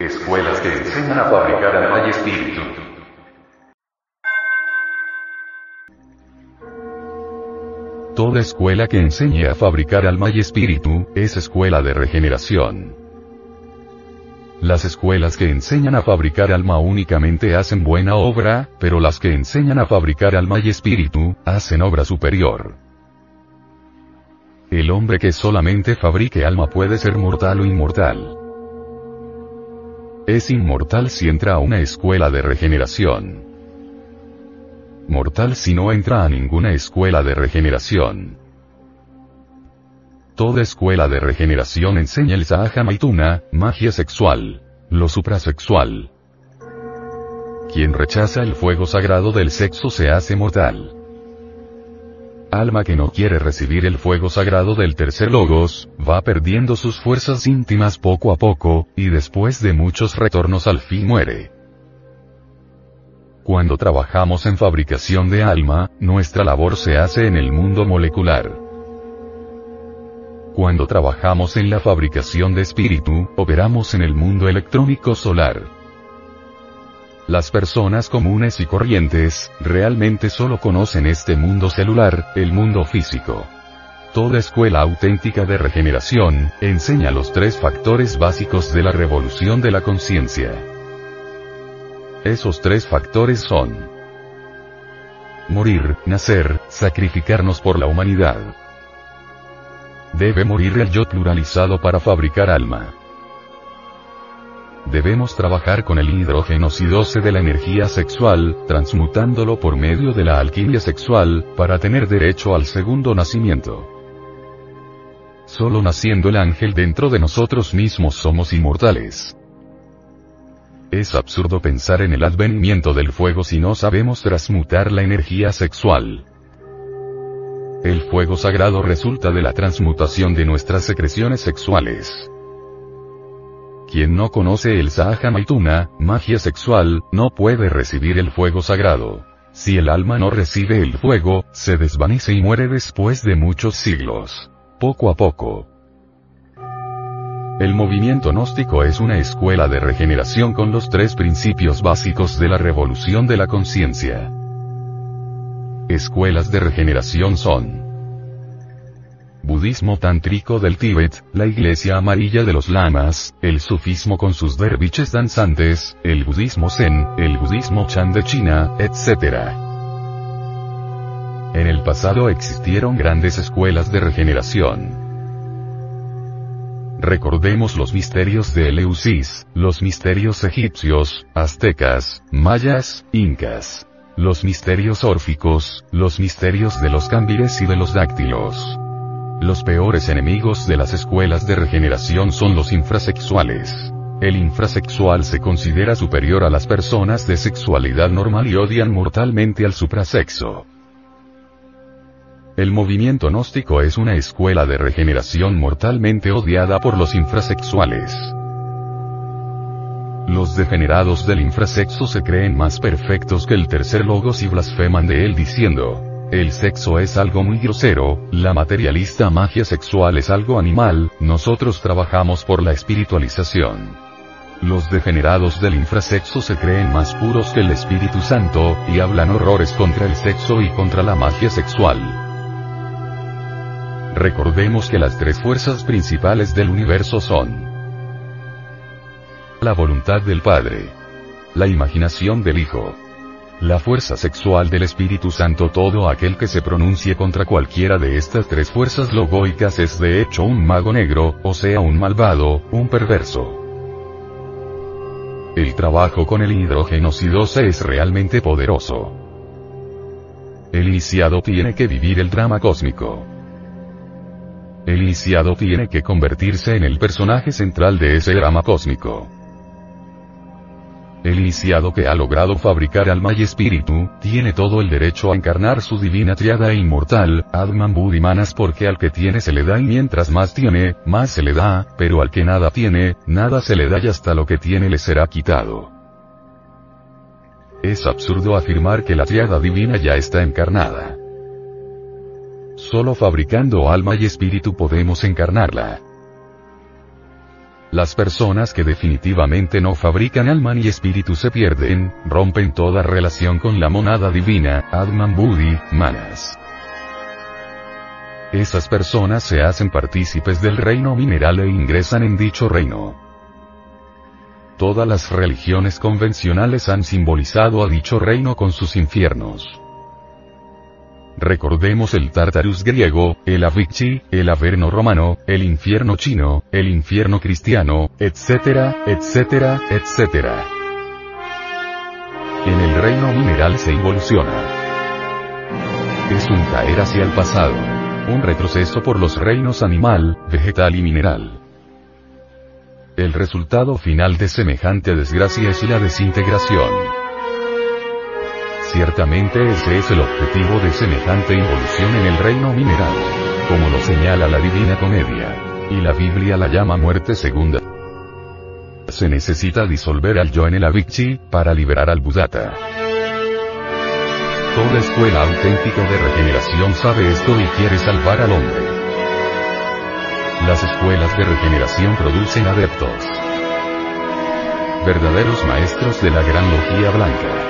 Escuelas que enseñan a fabricar alma y espíritu. Toda escuela que enseñe a fabricar alma y espíritu, es escuela de regeneración. Las escuelas que enseñan a fabricar alma únicamente hacen buena obra, pero las que enseñan a fabricar alma y espíritu, hacen obra superior. El hombre que solamente fabrique alma puede ser mortal o inmortal. Es inmortal si entra a una escuela de regeneración. Mortal si no entra a ninguna escuela de regeneración. Toda escuela de regeneración enseña el Sahaja Maituna, magia sexual. Lo suprasexual. Quien rechaza el fuego sagrado del sexo se hace mortal. Alma que no quiere recibir el fuego sagrado del tercer logos, va perdiendo sus fuerzas íntimas poco a poco, y después de muchos retornos al fin muere. Cuando trabajamos en fabricación de alma, nuestra labor se hace en el mundo molecular. Cuando trabajamos en la fabricación de espíritu, operamos en el mundo electrónico solar. Las personas comunes y corrientes, realmente solo conocen este mundo celular, el mundo físico. Toda escuela auténtica de regeneración, enseña los tres factores básicos de la revolución de la conciencia. Esos tres factores son morir, nacer, sacrificarnos por la humanidad. Debe morir el yo pluralizado para fabricar alma. Debemos trabajar con el hidrógeno C12 de la energía sexual, transmutándolo por medio de la alquimia sexual, para tener derecho al segundo nacimiento. Solo naciendo el ángel dentro de nosotros mismos somos inmortales. Es absurdo pensar en el advenimiento del fuego si no sabemos transmutar la energía sexual. El fuego sagrado resulta de la transmutación de nuestras secreciones sexuales. Quien no conoce el Sahaja magia sexual, no puede recibir el fuego sagrado. Si el alma no recibe el fuego, se desvanece y muere después de muchos siglos. Poco a poco. El movimiento gnóstico es una escuela de regeneración con los tres principios básicos de la revolución de la conciencia. Escuelas de regeneración son Budismo tántrico del Tíbet, la iglesia amarilla de los lamas, el sufismo con sus derviches danzantes, el budismo zen, el budismo chan de China, etc. En el pasado existieron grandes escuelas de regeneración. Recordemos los misterios de Eleusis, los misterios egipcios, aztecas, mayas, incas los misterios órficos, los misterios de los cámbires y de los dáctilos. Los peores enemigos de las escuelas de regeneración son los infrasexuales. El infrasexual se considera superior a las personas de sexualidad normal y odian mortalmente al suprasexo. El movimiento gnóstico es una escuela de regeneración mortalmente odiada por los infrasexuales. Los degenerados del infrasexo se creen más perfectos que el tercer logos y blasfeman de él diciendo, el sexo es algo muy grosero, la materialista magia sexual es algo animal, nosotros trabajamos por la espiritualización. Los degenerados del infrasexo se creen más puros que el Espíritu Santo, y hablan horrores contra el sexo y contra la magia sexual. Recordemos que las tres fuerzas principales del universo son la voluntad del Padre. La imaginación del Hijo. La fuerza sexual del Espíritu Santo todo aquel que se pronuncie contra cualquiera de estas tres fuerzas logoicas es de hecho un mago negro, o sea un malvado, un perverso. El trabajo con el hidrógeno C12 es realmente poderoso. El iniciado tiene que vivir el drama cósmico. El iniciado tiene que convertirse en el personaje central de ese drama cósmico. El iniciado que ha logrado fabricar alma y espíritu, tiene todo el derecho a encarnar su divina triada e inmortal, Adman Budimanas porque al que tiene se le da y mientras más tiene, más se le da, pero al que nada tiene, nada se le da y hasta lo que tiene le será quitado. Es absurdo afirmar que la triada divina ya está encarnada. Solo fabricando alma y espíritu podemos encarnarla. Las personas que definitivamente no fabrican alma ni espíritu se pierden, rompen toda relación con la monada divina, Adman Budi, Manas. Esas personas se hacen partícipes del reino mineral e ingresan en dicho reino. Todas las religiones convencionales han simbolizado a dicho reino con sus infiernos. Recordemos el Tartarus griego, el Avicii, el Averno romano, el infierno chino, el infierno cristiano, etcétera, etcétera, etcétera. En el reino mineral se evoluciona. Es un caer hacia el pasado. Un retroceso por los reinos animal, vegetal y mineral. El resultado final de semejante desgracia es la desintegración. Ciertamente ese es el objetivo de semejante involución en el reino mineral. Como lo señala la Divina Comedia. Y la Biblia la llama muerte segunda. Se necesita disolver al yo en el Avicii, para liberar al Buddhata. Toda escuela auténtica de regeneración sabe esto y quiere salvar al hombre. Las escuelas de regeneración producen adeptos. Verdaderos maestros de la gran logía blanca.